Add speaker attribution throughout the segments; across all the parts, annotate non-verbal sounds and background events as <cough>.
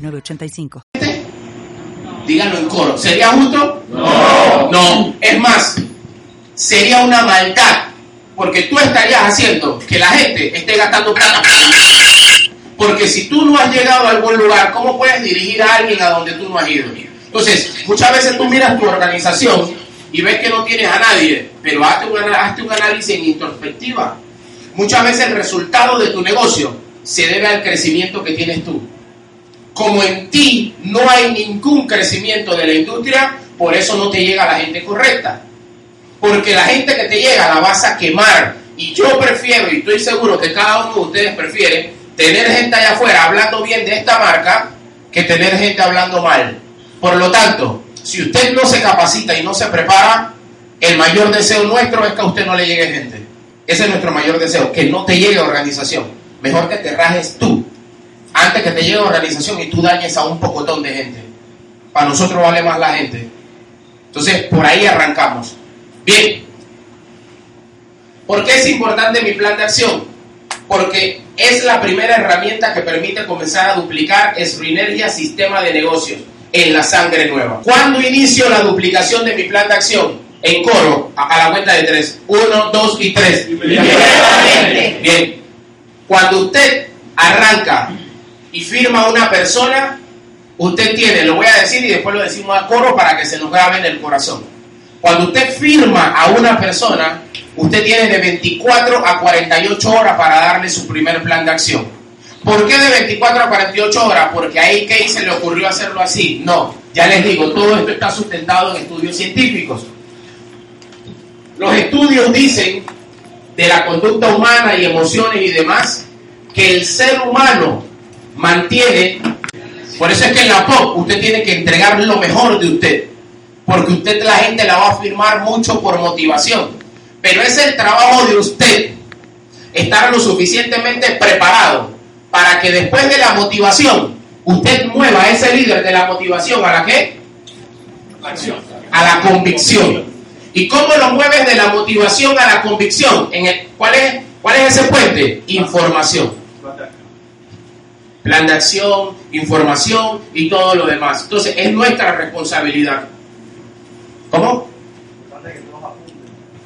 Speaker 1: 985.
Speaker 2: Díganlo en coro. ¿Sería justo? No. No. Es más, sería una maldad. Porque tú estarías haciendo que la gente esté gastando plata. Porque si tú no has llegado a algún lugar, ¿cómo puedes dirigir a alguien a donde tú no has ido? Entonces, muchas veces tú miras tu organización y ves que no tienes a nadie, pero hazte un, hazte un análisis en introspectiva. Muchas veces el resultado de tu negocio se debe al crecimiento que tienes tú como en ti no hay ningún crecimiento de la industria, por eso no te llega la gente correcta. Porque la gente que te llega la vas a quemar. Y yo prefiero, y estoy seguro que cada uno de ustedes prefiere, tener gente allá afuera hablando bien de esta marca que tener gente hablando mal. Por lo tanto, si usted no se capacita y no se prepara, el mayor deseo nuestro es que a usted no le llegue gente. Ese es nuestro mayor deseo, que no te llegue organización. Mejor que te rajes tú antes que te llegue a organización y tú dañes a un pocotón de gente. Para nosotros vale más la gente. Entonces, por ahí arrancamos. Bien. ¿Por qué es importante mi plan de acción? Porque es la primera herramienta que permite comenzar a duplicar Esruinergia Sistema de Negocios en la sangre nueva. ¿Cuándo inicio la duplicación de mi plan de acción? En coro, a la cuenta de tres. Uno, dos y tres. Bien. Cuando usted arranca y firma una persona, usted tiene, lo voy a decir y después lo decimos a coro para que se nos grabe en el corazón. Cuando usted firma a una persona, usted tiene de 24 a 48 horas para darle su primer plan de acción. ¿Por qué de 24 a 48 horas? Porque ahí que se le ocurrió hacerlo así. No, ya les digo, todo esto está sustentado en estudios científicos. Los estudios dicen de la conducta humana y emociones y demás que el ser humano mantiene. Por eso es que en la POP usted tiene que entregar lo mejor de usted. Porque usted la gente la va a firmar mucho por motivación. Pero es el trabajo de usted estar lo suficientemente preparado para que después de la motivación usted mueva a ese líder de la motivación a la qué? A la convicción. ¿Y cómo lo mueves de la motivación a la convicción? En el, ¿cuál, es, ¿Cuál es ese puente? Información plan de acción, información y todo lo demás. Entonces, es nuestra responsabilidad. ¿Cómo?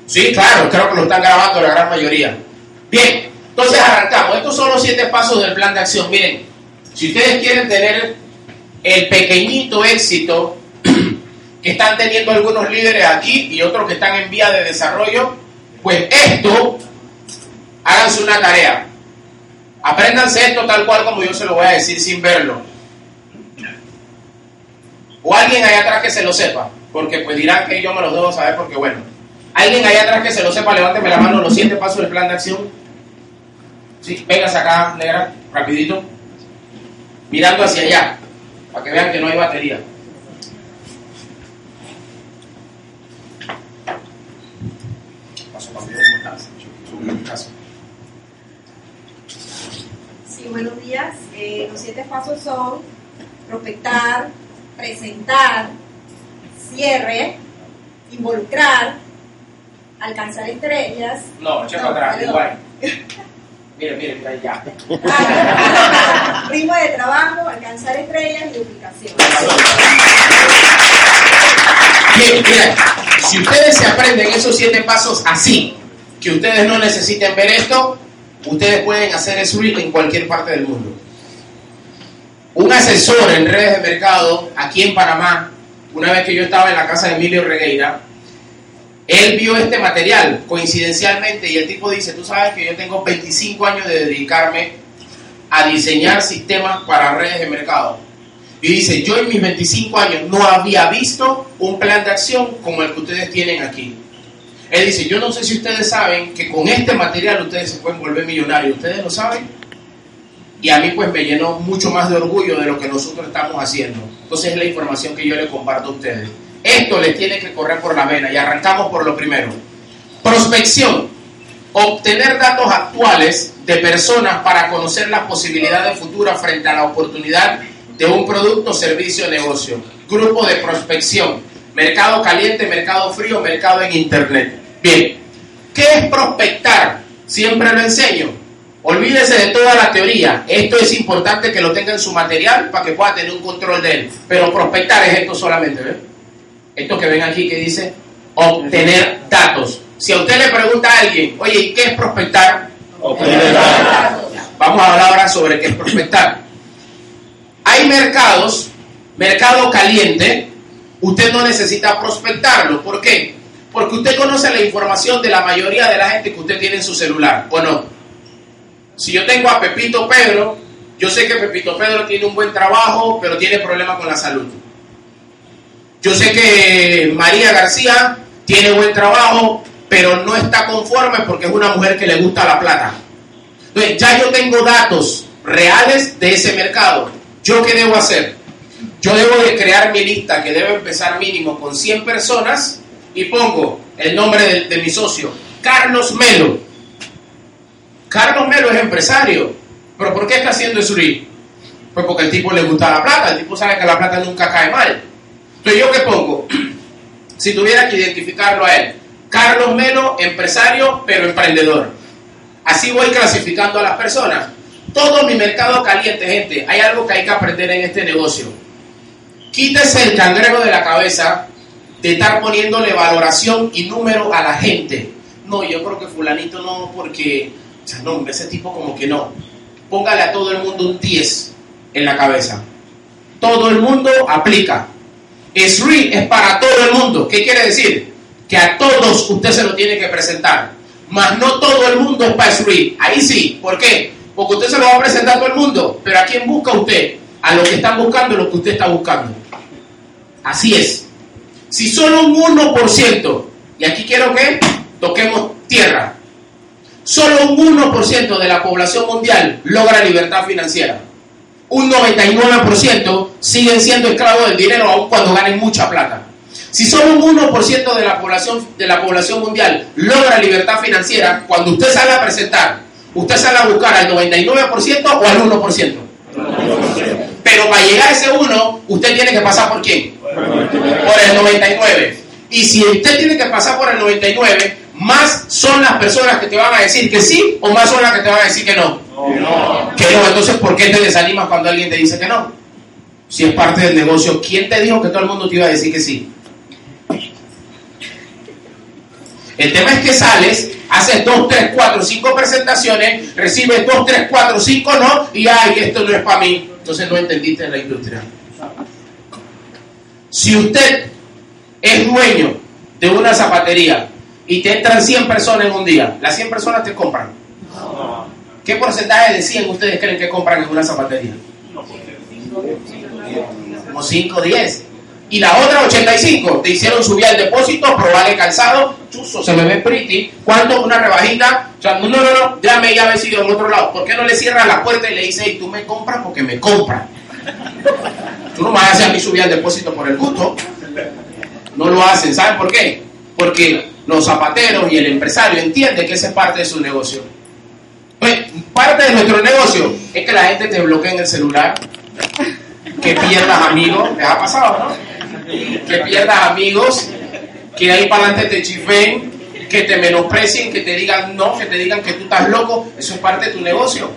Speaker 2: Sí, claro, creo que lo están grabando la gran mayoría. Bien, entonces arrancamos. Estos son los siete pasos del plan de acción. Miren, si ustedes quieren tener el pequeñito éxito <clears throat> que están teniendo algunos líderes aquí y otros que están en vía de desarrollo, pues esto, háganse una tarea. Apréndanse esto tal cual como yo se lo voy a decir sin verlo. O alguien allá atrás que se lo sepa, porque pues dirán que yo me lo debo saber porque bueno. Alguien allá atrás que se lo sepa, levánteme la mano los siete pasos del plan de acción. Sí, vengas acá, negra, rapidito. Mirando hacia allá, para que vean que no hay batería. Paso, ¿cómo
Speaker 3: buenos días. Eh, los siete pasos son prospectar, presentar, cierre, involucrar, alcanzar estrellas.
Speaker 2: No, echa atrás, igual. <laughs> Mire, mire, mira ya.
Speaker 3: ritmo de trabajo, alcanzar estrellas y duplicación.
Speaker 2: Bien, mira, si ustedes se aprenden esos siete pasos así, que ustedes no necesiten ver esto, Ustedes pueden hacer eso en cualquier parte del mundo. Un asesor en redes de mercado aquí en Panamá, una vez que yo estaba en la casa de Emilio Regueira, él vio este material coincidencialmente y el tipo dice, tú sabes que yo tengo 25 años de dedicarme a diseñar sistemas para redes de mercado. Y dice, yo en mis 25 años no había visto un plan de acción como el que ustedes tienen aquí. Él dice, yo no sé si ustedes saben que con este material ustedes se pueden volver millonarios. ¿Ustedes lo saben? y a mí pues me llenó mucho más de orgullo de lo que nosotros estamos haciendo. Entonces es la información que yo le comparto a ustedes. Esto les tiene que correr por la vena y arrancamos por lo primero. Prospección. Obtener datos actuales de personas para conocer las posibilidades futuras frente a la oportunidad de un producto, servicio o negocio. Grupo de prospección. Mercado caliente, mercado frío, mercado en Internet. Bien, ¿qué es prospectar? Siempre lo enseño. Olvídese de toda la teoría. Esto es importante que lo tenga en su material para que pueda tener un control de él. Pero prospectar es esto solamente, ¿ves? Esto que ven aquí que dice obtener datos. Si a usted le pregunta a alguien, oye, ¿y qué es prospectar? Obtener datos. Vamos a hablar ahora sobre qué es prospectar. Hay mercados, mercado caliente, usted no necesita prospectarlo. ¿Por qué? Porque usted conoce la información de la mayoría de la gente que usted tiene en su celular, ¿o no? Si yo tengo a Pepito Pedro, yo sé que Pepito Pedro tiene un buen trabajo, pero tiene problemas con la salud. Yo sé que María García tiene buen trabajo, pero no está conforme porque es una mujer que le gusta la plata. Entonces, ya yo tengo datos reales de ese mercado. ¿Yo qué debo hacer? Yo debo de crear mi lista que debe empezar mínimo con 100 personas y pongo el nombre de, mi socio, Carlos Melo. Carlos Melo es empresario, pero ¿por qué está haciendo eso? Pues porque el tipo le gusta la plata, el tipo sabe que la plata nunca cae mal. Entonces, ¿yo qué pongo? <clears throat> Si tuviera que identificarlo a él, Carlos Melo, empresario, pero emprendedor. Así voy clasificando a las personas. Todo mi mercado caliente, gente. Hay algo que hay que aprender en este negocio. Quítese el cangrejo de la cabeza de estar poniéndole valoración y número a la gente. No, yo creo que fulanito no, porque, o sea, no, ese tipo como que no. Póngale a todo el mundo un 10 en la cabeza. Todo el mundo aplica. SRI es para todo el mundo. ¿Qué quiere decir? Que a todos usted se lo tiene que presentar. Mas no todo el mundo es para SRI. Ahí sí. ¿Por qué? Porque usted se lo va a presentar a todo el mundo. Pero ¿a quién busca usted? A lo que están buscando lo que usted está buscando. Así es. Si solo un 1%, y aquí quiero que toquemos tierra, solo un 1% de la población mundial logra libertad financiera un 99% siguen siendo esclavos del dinero aun cuando ganen mucha plata. Si solo un 1% de la población de la población mundial logra libertad financiera, cuando usted sale a presentar, usted sale a buscar al 99% o al 1%. Pero para llegar a ese 1, usted tiene que pasar por quién? Por el 99. Y si usted tiene que pasar por el 99, más son las personas que te van a decir que sí o más son las que te van a decir que no. Que no, entonces ¿por qué te desanimas cuando alguien te dice que no? Si es parte del negocio, ¿quién te dijo que todo el mundo te iba a decir que sí? El tema es que sales, haces 2, 3, 4, 5 presentaciones, recibes 2, 3, 4, 5 no, y ay, esto no es para mí. Entonces no entendiste la industria. Si usted es dueño de una zapatería y te entran 100 personas en un día, las 100 personas te compran. ¿Qué porcentaje de 100 ustedes creen que compran en una zapatería? Como 5 10. Y la otra 85, te hicieron subir al depósito, probarle calzado, chuzo, se me ve pretty, ¿cuánto? Una rebajita, o sea, no, no, no, ya me ya sido en otro lado, ¿por qué no le cierras la puerta y le dices, hey, tú me compras porque me compras? Tú no vas a a mí subir al depósito por el gusto. No lo hacen, ¿saben por qué? Porque los zapateros y el empresario entienden que esa es parte de su negocio. Pues, parte de nuestro negocio es que la gente te bloquee en el celular, que pierdas amigos, ¿te ha pasado, no? Que pierdas amigos, que ahí para adelante te chifeen, que te menosprecien, que te digan no, que te digan que tú estás loco, eso es parte de tu negocio.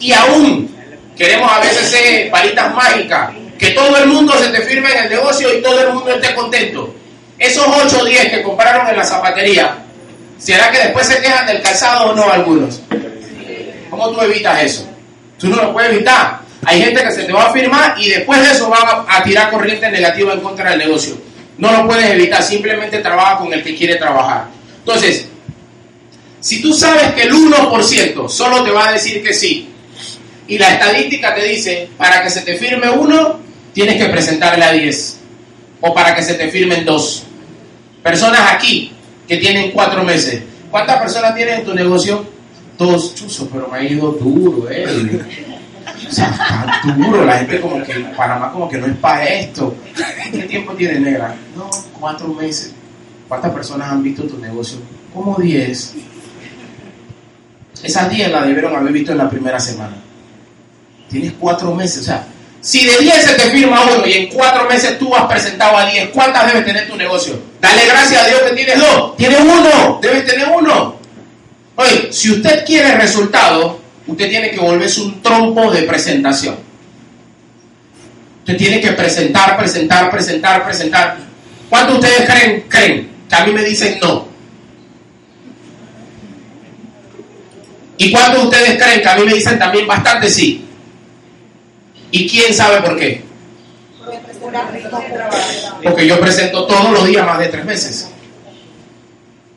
Speaker 2: Y aún queremos a veces ser paritas mágicas, que todo el mundo se te firme en el negocio y todo el mundo esté contento. Esos 8 o 10 que compraron en la zapatería, ¿será que después se quejan del calzado o no algunos? ¿Cómo tú evitas eso? Tú no lo puedes evitar. Hay gente que se te va a firmar y después de eso van a, tirar corriente negativa en contra del negocio. No lo puedes evitar, simplemente trabaja con el que quiere trabajar. Entonces, si tú sabes que el 1% solo te va a decir que sí, y la estadística te dice, para que se te firme uno, tienes que presentarle a 10, o para que se te firmen dos. Personas aquí que tienen cuatro meses. ¿Cuántas personas tienes en tu negocio? todos, chuzo, pero me ha ido duro, eh. <laughs> O sea, está duro, la gente como que, Panamá como que no es para esto. ¿Qué tiempo tiene negra? No, cuatro meses. ¿Cuántas personas han visto tu negocio? Como diez. Esas diez las debieron haber visto en la primera semana. Tienes cuatro meses, o sea, si de diez se te firma uno y en cuatro meses tú has presentado a diez, ¿cuántas debe tener tu negocio? Dale gracias a Dios que tienes dos. Tienes uno, debes tener uno. Oye, si usted quiere resultados, usted tiene que volverse un trompo de presentación. Usted tiene que presentar, presentar, presentar, presentar. ¿Cuántos de ustedes creen, creen que a mí me dicen no? ¿Y cuántos de ustedes creen que a mí me dicen también bastante sí? ¿Y quién sabe por qué? Porque yo presento todos los días más de tres veces.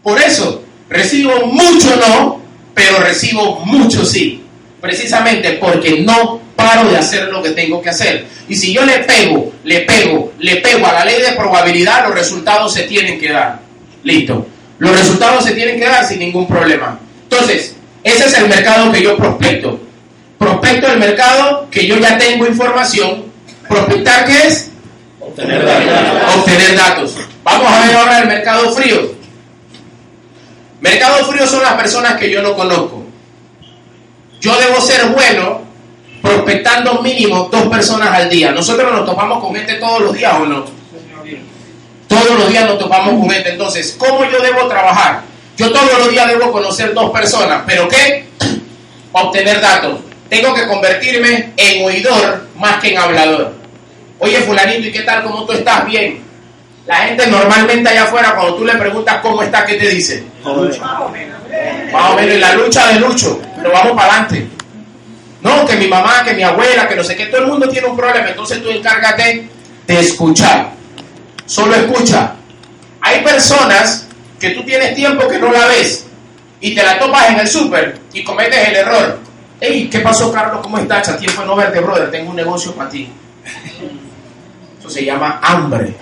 Speaker 2: Por eso, recibo mucho no, pero recibo mucho sí. Precisamente porque no paro de hacer lo que tengo que hacer. Y si yo le pego, le pego, le pego a la ley de probabilidad, los resultados se tienen que dar. Listo. Los resultados se tienen que dar sin ningún problema. Entonces, ese es el mercado que yo prospecto. Prospecto el mercado que yo ya tengo información. Prospectar, ¿qué es?
Speaker 4: Obtener datos.
Speaker 2: Obtener datos. Vamos a ver ahora el mercado frío. Mercado frío son las personas que yo no conozco. Yo debo ser bueno prospectando mínimo dos personas al día. Nosotros nos topamos con gente todos los días o no. Todos los días nos topamos con gente. Entonces, ¿cómo yo debo trabajar? Yo todos los días debo conocer dos personas. ¿Pero qué? Obtener datos. Tengo que convertirme en oidor más que en hablador. Oye, fulanito, ¿y qué tal? ¿Cómo tú estás? Bien. La gente normalmente allá afuera, cuando tú le preguntas cómo está, ¿qué te dice? Más o menos. Más o menos, en la lucha de lucho, pero vamos para adelante. No, que mi mamá, que mi abuela, que no sé qué, todo el mundo tiene un problema, entonces tú encárgate de escuchar. Solo escucha. Hay personas que tú tienes tiempo que no la ves y te la topas en el súper y cometes el error. Hey, ¿qué pasó, Carlos? ¿Cómo estás? A tiempo de no verte, brother. Tengo un negocio para ti. Eso se llama hambre.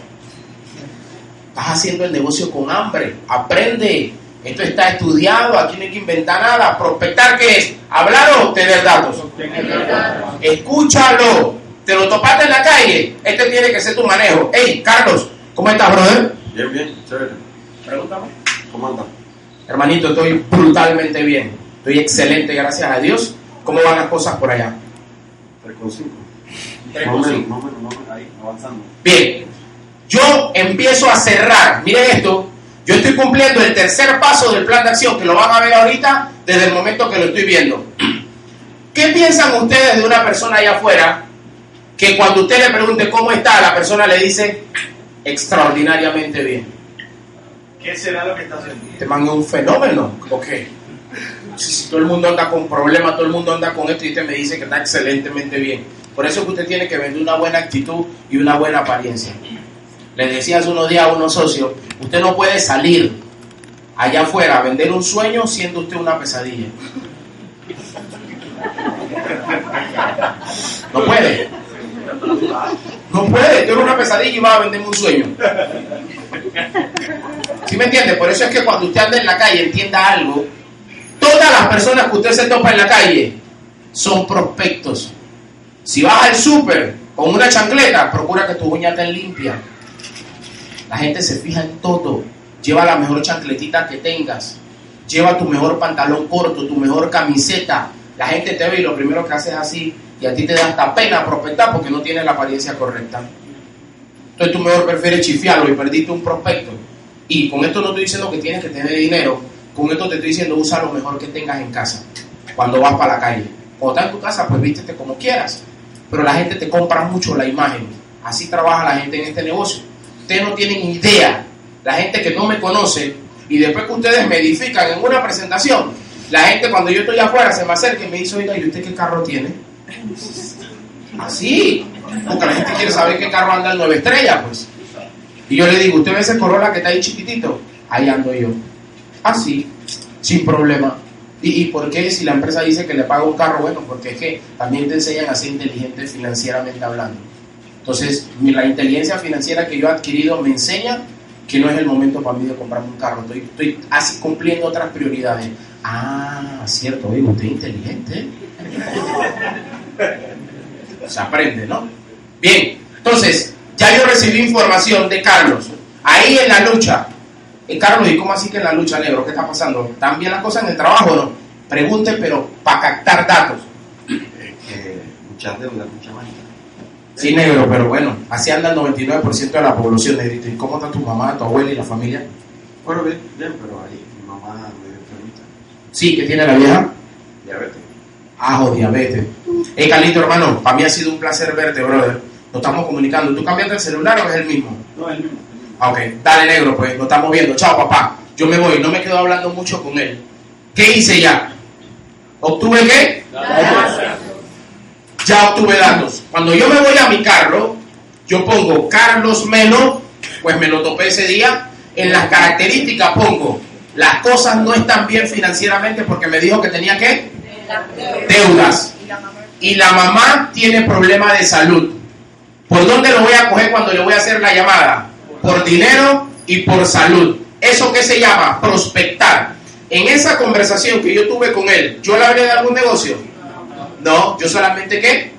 Speaker 2: Estás haciendo el negocio con hambre. Aprende. Esto está estudiado. Aquí no hay que inventar nada. Prospectar, ¿qué es? Hablar o obtener datos. Escúchalo. Te lo topaste en la calle. Este tiene que ser tu manejo. Hey, Carlos, ¿cómo estás, brother?
Speaker 4: Bien, bien, chévere.
Speaker 2: Pregúntame.
Speaker 4: ¿Cómo anda?
Speaker 2: Hermanito, estoy brutalmente bien. Estoy excelente, gracias a Dios. ¿Cómo van las cosas por allá?
Speaker 4: 3,5.
Speaker 2: Tres
Speaker 4: Más
Speaker 2: con
Speaker 4: o menos,
Speaker 2: cinco.
Speaker 4: más o menos, más o menos, ahí, avanzando.
Speaker 2: Bien, yo empiezo a cerrar. Miren esto, yo estoy cumpliendo el tercer paso del plan de acción, que lo van a ver ahorita desde el momento que lo estoy viendo. ¿Qué piensan ustedes de una persona allá afuera que cuando usted le pregunte cómo está, la persona le dice extraordinariamente bien?
Speaker 5: ¿Qué será lo que está haciendo?
Speaker 2: Este man es un fenómeno. ¿Ok? Si, si todo el mundo anda con problemas, todo el mundo anda con esto y usted me dice que está excelentemente bien. Por eso es que usted tiene que vender una buena actitud y una buena apariencia. Le decía hace unos días a unos socios, usted no puede salir allá afuera a vender un sueño siendo usted una pesadilla. No puede. No puede, yo era una pesadilla y iba a venderme un sueño. ¿Sí me entiende? Por eso es que cuando usted anda en la calle entienda algo. Las personas que usted se topa en la calle son prospectos. Si vas al súper con una chancleta, procura que tu uña esté limpia. La gente se fija en todo. Lleva la mejor chancletita que tengas. Lleva tu mejor pantalón corto, tu mejor camiseta. La gente te ve y lo primero que hace es así. Y a ti te da hasta pena prospectar porque no tienes la apariencia correcta. Entonces tú mejor prefieres chifiarlo y perdiste un prospecto. Y con esto no estoy diciendo que tienes que tener dinero. Con esto te estoy diciendo usa lo mejor que tengas en casa. Cuando vas para la calle. Cuando estás en tu casa, pues vístete como quieras. Pero la gente te compra mucho la imagen. Así trabaja la gente en este negocio. Ustedes no tienen idea. La gente que no me conoce y después que ustedes me edifican en una presentación, la gente cuando yo estoy afuera se me acerca y me dice, oiga, ¿y usted qué carro tiene? <laughs> Así. Porque la gente quiere saber qué carro anda el 9 estrellas, pues. Y yo le digo, ¿usted ve ese Corolla que está ahí chiquitito? Ahí ando yo. Así, sin problema. ¿Y, ¿Y por qué si la empresa dice que le paga un carro? Bueno, porque es que también te enseñan a ser inteligente financieramente hablando. Entonces, la inteligencia financiera que yo he adquirido me enseña que no es el momento para mí de comprarme un carro. Estoy, estoy así cumpliendo otras prioridades. Ah, cierto, oye, usted es inteligente. <laughs> Se aprende, ¿no? Bien, entonces, ya yo recibí información de Carlos. Ahí en la lucha. Eh, Carlos, ¿y cómo así que en la lucha, negro? ¿Qué está pasando? ¿Están bien las cosas en el trabajo o no? Pregunte, pero para captar datos.
Speaker 4: Eh, muchas deudas, mucha manía.
Speaker 2: Sí, negro, pero bueno, así anda el 99% de la población, negrito. ¿Y cómo está tu mamá, tu abuela y la familia?
Speaker 4: Bueno, bien, bien, pero ahí mi mamá me enfermita.
Speaker 2: Sí, que tiene la vieja.
Speaker 4: Diabetes.
Speaker 2: Ajo, diabetes. Hey, Carlito, hermano, para mí ha sido un placer verte, brother. Nos estamos comunicando. ¿Tú cambiaste el celular o es el mismo?
Speaker 4: No, el mismo.
Speaker 2: Ok, dale negro, pues, nos estamos viendo. Chao, papá. Yo me voy, no me quedo hablando mucho con él. ¿Qué hice ya? ¿Obtuve qué? Ya obtuve datos. Cuando yo me voy a mi carro, yo pongo Carlos Melo, pues me lo topé ese día. En las características pongo, las cosas no están bien financieramente porque me dijo que tenía que deudas. Y la mamá tiene problemas de salud. ¿Por dónde lo voy a coger cuando le voy a hacer la llamada? Por dinero y por salud. ¿Eso qué se llama? Prospectar. En esa conversación que yo tuve con él, ¿yo le hablé de algún negocio? No, yo solamente qué?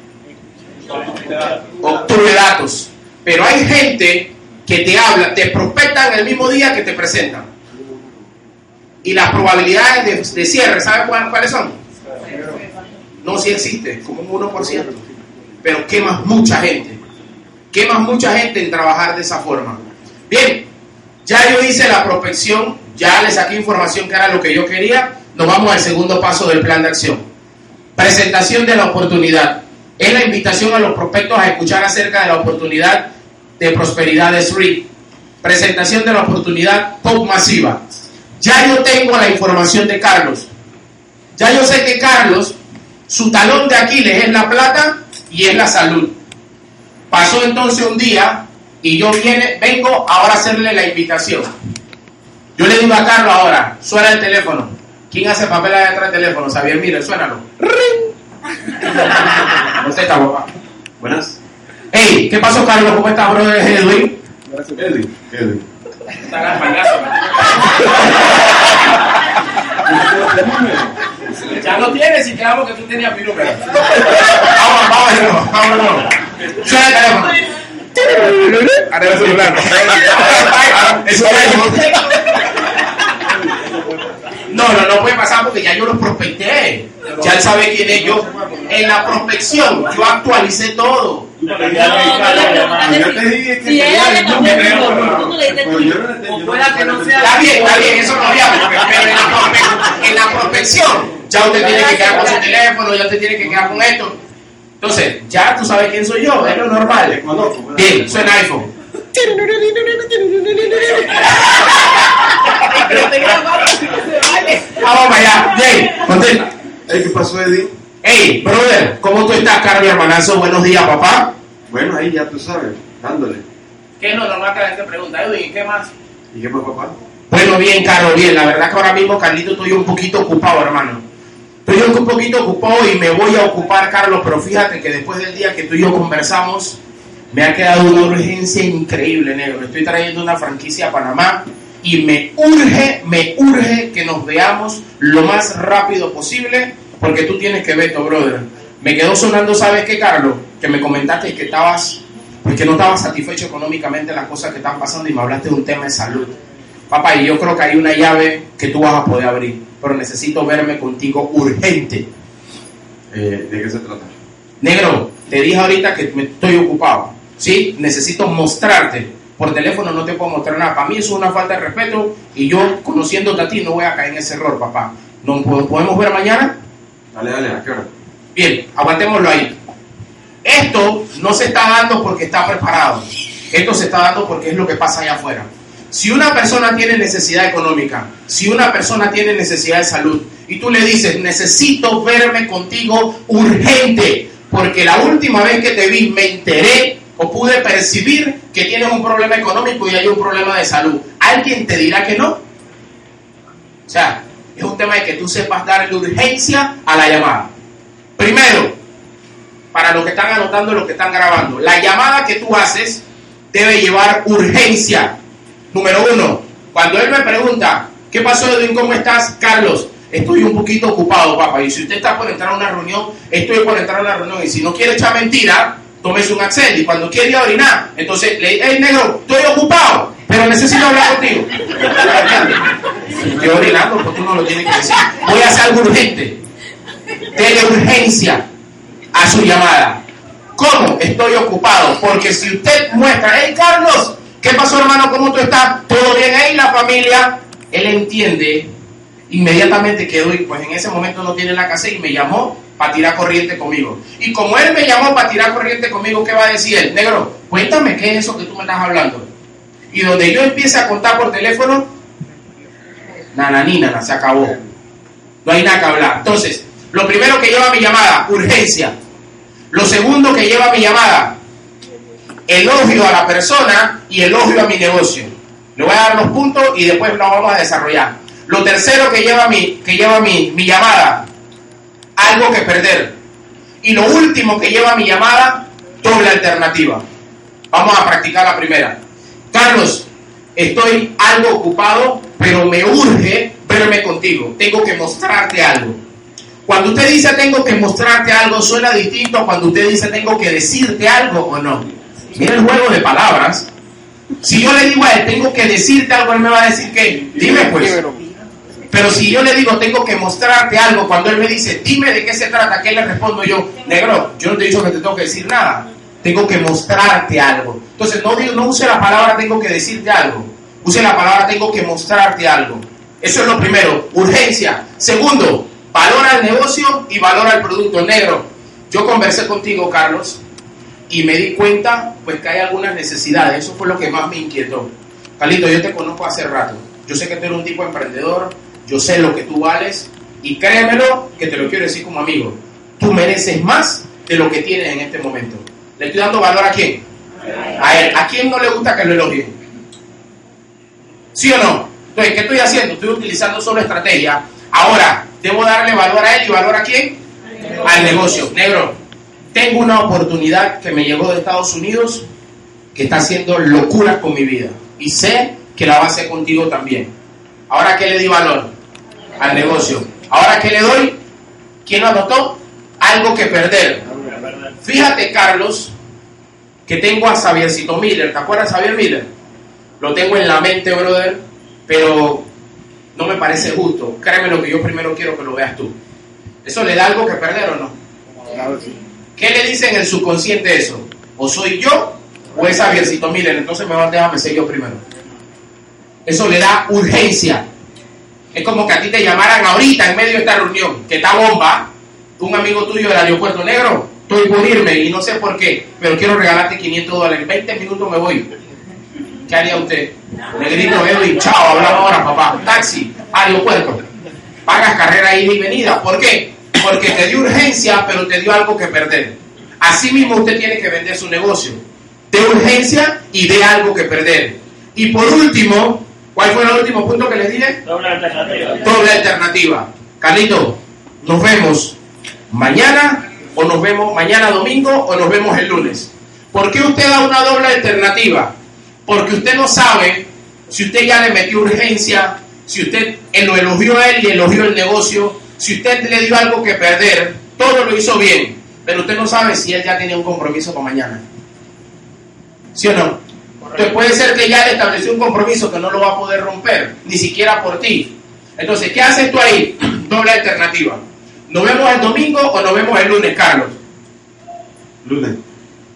Speaker 2: Obtuve datos. Pero hay gente que te habla, te prospectan el mismo día que te presentan. Y las probabilidades de, de cierre, ¿saben cuál- cuáles son? No, sí existe, como un 1%. Pero quemas mucha gente. Quemas mucha gente en trabajar de esa forma. Bien, ya yo hice la prospección, ya le saqué información que era lo que yo quería. Nos vamos al segundo paso del plan de acción. Presentación de la oportunidad. Es la invitación a los prospectos a escuchar acerca de la oportunidad de prosperidad de SRI. Presentación de la oportunidad top masiva. Ya yo tengo la información de Carlos. Ya yo sé que Carlos, su talón de Aquiles es la plata y es la salud. Pasó entonces un día y yo viene, vengo ahora a hacerle la invitación. Yo le digo a Carlos ahora, suena el teléfono. ¿Quién hace papel allá detrás del teléfono? Xavier, mire, suénalo. <laughs> Está, papá.
Speaker 4: Buenas.
Speaker 2: Hey, ¿qué pasó, Carlos? ¿Cómo estás, brother? Edwin.
Speaker 4: Edwin. Edwin. <laughs>
Speaker 2: Ya lo tienes y quedamos que tú tenías mi número. <laughs> Vamos, vámonos, vámonos. Suena el teléfono. Ahora el celular. No, no, no puede pasar porque ya yo lo prospecté. Ya él sabe quién es yo. En la prospección, yo actualicé todo. Está bien, está bien, eso no había. Pero en la prospección, ya usted tiene que quedar con su teléfono, ya usted tiene que quedar con esto. Entonces, ya tú sabes quién soy yo, es lo
Speaker 4: Te
Speaker 2: normal.
Speaker 4: conozco. ¿verdad?
Speaker 2: Bien, suena iPhone. <laughs> Vamos allá. Contenta.
Speaker 4: Ey, ¿Qué pasó, Eddie?
Speaker 2: Hey, brother, ¿cómo tú estás, Carlos hermanazo? Buenos días, papá.
Speaker 4: Bueno, ahí ya tú sabes, dándole.
Speaker 2: ¿Qué es lo normal que la gente pregunta? Edwin, ¿qué más?
Speaker 4: ¿Y qué más, papá?
Speaker 2: Bueno, bien, Carlos, bien. La verdad que ahora mismo, Carlito, estoy un poquito ocupado, hermano. Estoy un poquito ocupado y me voy a ocupar, Carlos, pero fíjate que después del día que tú y yo conversamos, me ha quedado una urgencia increíble, negro. Estoy trayendo una franquicia a Panamá y me urge, me urge que nos veamos lo más rápido posible porque tú tienes que ver esto, brother. Me quedó sonando, ¿sabes qué, Carlos? Que me comentaste que estabas, pues que no estabas satisfecho económicamente en las cosas que están pasando y me hablaste de un tema de salud. Papá, y yo creo que hay una llave que tú vas a poder abrir, pero necesito verme contigo urgente.
Speaker 4: Eh, ¿De qué se trata?
Speaker 2: Negro, te dije ahorita que me estoy ocupado, ¿sí? Necesito mostrarte. Por teléfono no te puedo mostrar nada. Para mí eso es una falta de respeto y yo, conociéndote a ti, no voy a caer en ese error, papá. ¿Nos po- podemos ver mañana?
Speaker 4: Dale, dale, ¿a qué hora?
Speaker 2: Bien, aguantémoslo ahí. Esto no se está dando porque está preparado. Esto se está dando porque es lo que pasa allá afuera. Si una persona tiene necesidad económica, si una persona tiene necesidad de salud, y tú le dices, necesito verme contigo urgente, porque la última vez que te vi me enteré o pude percibir que tienes un problema económico y hay un problema de salud, ¿alguien te dirá que no? O sea, es un tema de que tú sepas darle urgencia a la llamada. Primero, para los que están anotando, los que están grabando, la llamada que tú haces debe llevar urgencia. Número uno, cuando él me pregunta, ¿qué pasó Edwin? ¿Cómo estás? Carlos, estoy un poquito ocupado, papá. Y si usted está por entrar a una reunión, estoy por entrar a una reunión. Y si no quiere echar mentira, tómese un Axel. Y cuando quiere orinar, entonces le dice, hey, negro, estoy ocupado, pero necesito hablar contigo. Orinando, porque tú lo tienes que decir. Voy a hacer algo urgente. Dele urgencia a su llamada. ¿Cómo? Estoy ocupado. Porque si usted muestra, hey Carlos, ¿qué pasó hermano? ¿Cómo tú estás? ¿Todo bien ahí? La familia, él entiende inmediatamente que hoy, pues en ese momento no tiene la casa y me llamó para tirar corriente conmigo. Y como él me llamó para tirar corriente conmigo, ¿qué va a decir él? Negro, cuéntame qué es eso que tú me estás hablando. Y donde yo empiece a contar por teléfono, nananina, se acabó. No hay nada que hablar. Entonces, lo primero que lleva mi llamada, urgencia. Lo segundo que lleva mi llamada, elogio a la persona y elogio a mi negocio. Le voy a dar los puntos y después lo vamos a desarrollar. Lo tercero que lleva mi, que lleva mi, mi llamada, algo que perder. Y lo último que lleva mi llamada, doble alternativa. Vamos a practicar la primera. Carlos, estoy algo ocupado, pero me urge verme contigo. Tengo que mostrarte algo. Cuando usted dice tengo que mostrarte algo, suena distinto a cuando usted dice tengo que decirte algo o no. Mira el juego de palabras. Si yo le digo a él, tengo que decirte algo, él me va a decir que, dime pues. Pero si yo le digo, tengo que mostrarte algo, cuando él me dice, dime de qué se trata, ¿qué le respondo yo? Negro, yo no te he dicho que te tengo que decir nada. Tengo que mostrarte algo. Entonces, no, no use la palabra tengo que decirte algo. Use la palabra tengo que mostrarte algo. Eso es lo primero, urgencia. Segundo, valora el negocio y valora el producto negro. Yo conversé contigo, Carlos, y me di cuenta pues que hay algunas necesidades. Eso fue lo que más me inquietó. Carlito, yo te conozco hace rato. Yo sé que tú eres un tipo emprendedor, yo sé lo que tú vales y créemelo que te lo quiero decir como amigo. Tú mereces más de lo que tienes en este momento. ¿Le estoy dando valor a quién? A él. ¿A quién no le gusta que lo elogien? ¿Sí o no? Entonces, ¿qué estoy haciendo? Estoy utilizando solo estrategia. Ahora, debo darle valor a él y valor a quién? Al negocio. Negro, tengo una oportunidad que me llegó de Estados Unidos que está haciendo locuras con mi vida. Y sé que la va a hacer contigo también. Ahora, ¿qué le di valor? Al negocio. Ahora, ¿qué le doy? ¿Quién lo anotó? Algo que perder. Fíjate, Carlos, que tengo a Xaviercito Miller. ¿Te acuerdas Xavier Miller? Lo tengo en la mente, brother, pero no me parece justo. Créeme lo que yo primero quiero que lo veas tú. ¿Eso le da algo que perder o no? ¿Qué le dice en el subconsciente eso? ¿O soy yo o es Xaviercito Miller? Entonces me van a dejarme ser yo primero. Eso le da urgencia. Es como que a ti te llamaran ahorita en medio de esta reunión, que está bomba, un amigo tuyo del aeropuerto negro, estoy por irme y no sé por qué, pero quiero regalarte 500 dólares. En 20 minutos me voy. ¿Qué haría usted? Le grito, Edwin, chao, hablamos ahora, papá. Taxi, aeropuerto. Pagas carrera ida y venida. ¿Por qué? Porque te dio urgencia, pero te dio algo que perder. Así mismo usted tiene que vender su negocio. De urgencia y de algo que perder. Y por último, ¿cuál fue el último punto que les dije?
Speaker 6: Doble alternativa.
Speaker 2: Doble alternativa. Carlito, nos vemos mañana o nos vemos mañana domingo o nos vemos el lunes. ¿Por qué usted da una doble alternativa? Porque usted no sabe si usted ya le metió urgencia, si usted lo elogió a él y elogió el negocio, si usted le dio algo que perder, todo lo hizo bien, pero usted no sabe si él ya tiene un compromiso para mañana. ¿Sí o no? Entonces puede ser que ya le estableció un compromiso que no lo va a poder romper, ni siquiera por ti. Entonces, ¿qué haces tú ahí? <clears throat> Doble alternativa. ¿Nos vemos el domingo o nos vemos el lunes, Carlos?
Speaker 4: Lunes.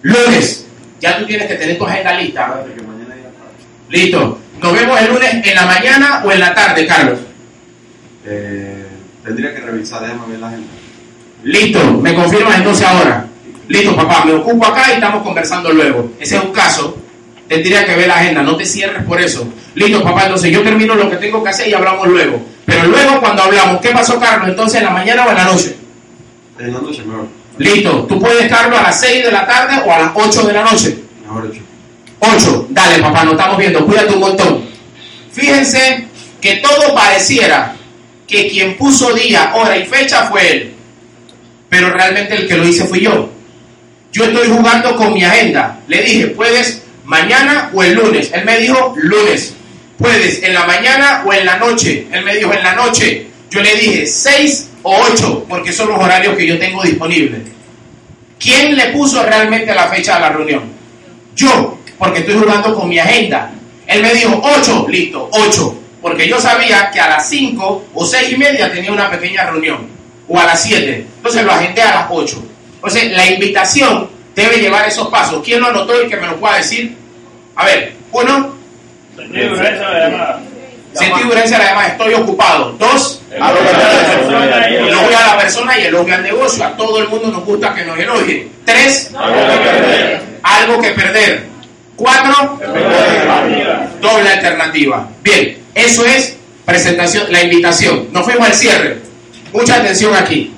Speaker 2: Lunes. Ya tú tienes que tener tu agenda lista. Listo. ¿Nos vemos el lunes en la mañana o en la tarde, Carlos?
Speaker 4: Eh, tendría que revisar, déjame ver la agenda.
Speaker 2: Listo. Me confirmas entonces ahora. Listo, papá. Me ocupo acá y estamos conversando luego. Ese es un caso. Tendría que ver la agenda. No te cierres por eso. Listo, papá. Entonces yo termino lo que tengo que hacer y hablamos luego. Pero luego cuando hablamos, ¿qué pasó, Carlos? Entonces, ¿en la mañana o en la noche?
Speaker 4: En la noche mejor.
Speaker 2: Listo. Tú puedes, Carlos, a las 6 de la tarde o a las 8 de la noche.
Speaker 4: Mejor hecho.
Speaker 2: 8. Dale, papá, nos estamos viendo. Cuídate un montón. Fíjense que todo pareciera que quien puso día, hora y fecha fue él. Pero realmente el que lo hice fui yo. Yo estoy jugando con mi agenda. Le dije, puedes mañana o el lunes. Él me dijo lunes. Puedes en la mañana o en la noche. Él me dijo en la noche. Yo le dije 6 o 8, porque son los horarios que yo tengo disponibles. ¿Quién le puso realmente la fecha de la reunión? Yo, porque estoy jugando con mi agenda. Él me dijo 8, listo, 8. Porque yo sabía que a las 5 o 6 y media tenía una pequeña reunión. O a las 7. Entonces lo agendé a las 8. Entonces la invitación debe llevar esos pasos. ¿Quién lo anotó y que me lo pueda decir? A ver, uno,
Speaker 5: de urgencia de la llamada.
Speaker 2: sentido urgencia la llamada, estoy ocupado. Dos,
Speaker 5: Elogio a la persona y el-
Speaker 2: elogio a la persona y elogio al negocio. A todo el mundo nos gusta que nos elogien. Tres, algo que perder. Cuatro, doble alternativa. Bien, eso es presentación, la invitación. Nos fuimos al cierre. Mucha atención aquí.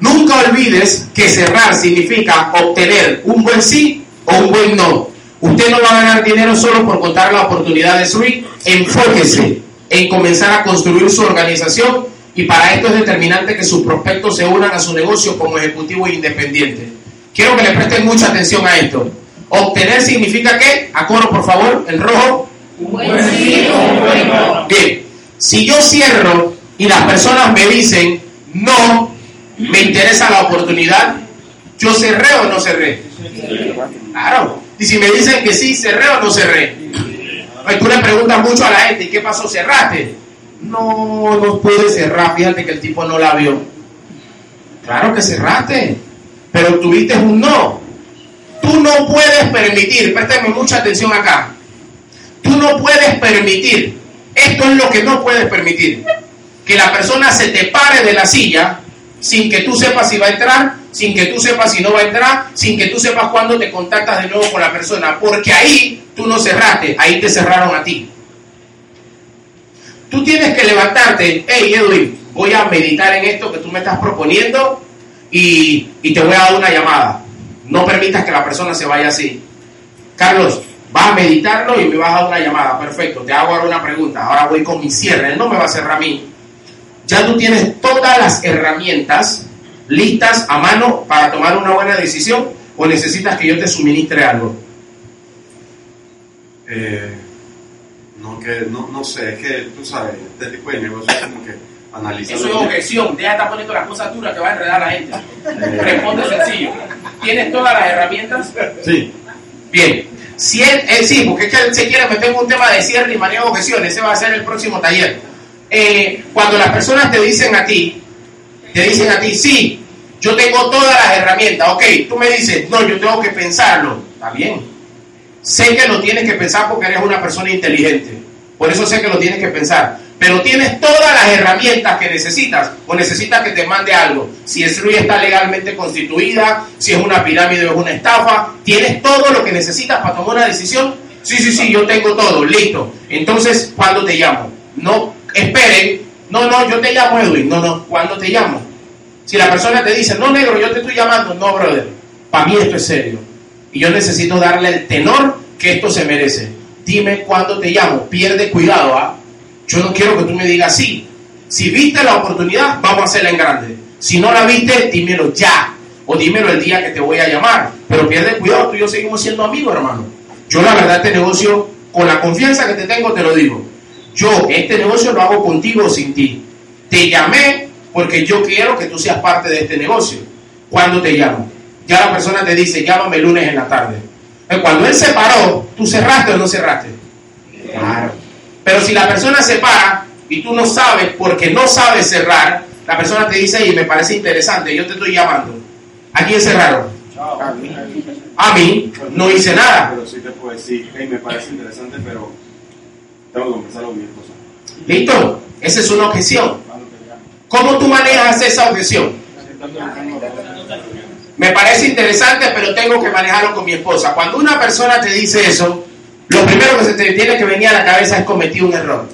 Speaker 2: Nunca olvides que cerrar significa obtener un buen sí o un buen no. Usted no va a ganar dinero solo por contar la oportunidad de subir. Enfóquese en comenzar a construir su organización y para esto es determinante que sus prospectos se unan a su negocio como ejecutivo independiente. Quiero que le presten mucha atención a esto. Obtener significa que, a por favor, el rojo. Bien, si yo cierro y las personas me dicen no, me interesa la oportunidad, ¿yo cerré o no cerré? Claro. Y si me dicen que sí, cerré o no cerré. Tú le preguntas mucho a la gente, ¿y qué pasó? ¿Cerraste? No, no pude cerrar, fíjate que el tipo no la vio. Claro que cerraste, pero tuviste un no. Tú no puedes permitir, préstame mucha atención acá. Tú no puedes permitir, esto es lo que no puedes permitir, que la persona se te pare de la silla sin que tú sepas si va a entrar, sin que tú sepas si no va a entrar, sin que tú sepas cuándo te contactas de nuevo con la persona, porque ahí tú no cerraste, ahí te cerraron a ti. Tú tienes que levantarte, hey Edwin, voy a meditar en esto que tú me estás proponiendo y, y te voy a dar una llamada. No permitas que la persona se vaya así. Carlos, vas a meditarlo y me vas a dar una llamada. Perfecto, te hago ahora una pregunta. Ahora voy con mi cierre. Él no me va a cerrar a mí. Ya tú tienes todas las herramientas listas a mano para tomar una buena decisión o necesitas que yo te suministre algo.
Speaker 4: Eh, no, que, no, no sé, es que tú sabes, este tipo de negocio es como que analizar.
Speaker 2: Eso es objeción. Deja de estar poniendo las cosas duras que va a enredar a la gente. Responde sencillo. ¿Tienes todas las herramientas?
Speaker 4: Sí,
Speaker 2: Bien. Si él, él sí, porque es que él se quiere meter en un tema de cierre y manejo de objeciones, ese va a ser el próximo taller. Eh, cuando las personas te dicen a ti, te dicen a ti, sí, yo tengo todas las herramientas, ok, tú me dices, no, yo tengo que pensarlo, está bien. Sé que lo tienes que pensar porque eres una persona inteligente, por eso sé que lo tienes que pensar, pero tienes todas las herramientas que necesitas o necesitas que te mande algo. Si el RUI está legalmente constituida, si es una pirámide o es una estafa, tienes todo lo que necesitas para tomar una decisión. Sí, sí, sí, yo tengo todo, listo. Entonces, ¿cuándo te llamo? No, esperen. No, no, yo te llamo Edwin. No, no, ¿cuándo te llamo? Si la persona te dice, no, negro, yo te estoy llamando, no, brother, para mí esto es serio. Y yo necesito darle el tenor que esto se merece. Dime cuándo te llamo, pierde cuidado, ¿ah? Yo no quiero que tú me digas sí. Si viste la oportunidad, vamos a hacerla en grande. Si no la viste, dímelo ya. O dímelo el día que te voy a llamar. Pero pierde cuidado, tú y yo seguimos siendo amigos, hermano. Yo la verdad este negocio, con la confianza que te tengo, te lo digo. Yo este negocio lo hago contigo o sin ti. Te llamé porque yo quiero que tú seas parte de este negocio. ¿Cuándo te llamo? Ya la persona te dice, llámame el lunes en la tarde. Eh, Cuando él se paró, ¿tú cerraste o no cerraste? Claro. Pero si la persona se para y tú no sabes porque no sabes cerrar, la persona te dice, y me parece interesante, yo te estoy llamando. ¿A quién cerraron? A mí, no hice nada.
Speaker 4: pero sí te puedo decir, hey, me parece interesante, pero tengo que empezar con mi esposa.
Speaker 2: ¿Listo? Esa es una objeción. ¿Cómo tú manejas esa objeción? Me parece interesante, pero tengo que manejarlo con mi esposa. Cuando una persona te dice eso, lo primero que se te tiene que venir a la cabeza es cometí un error.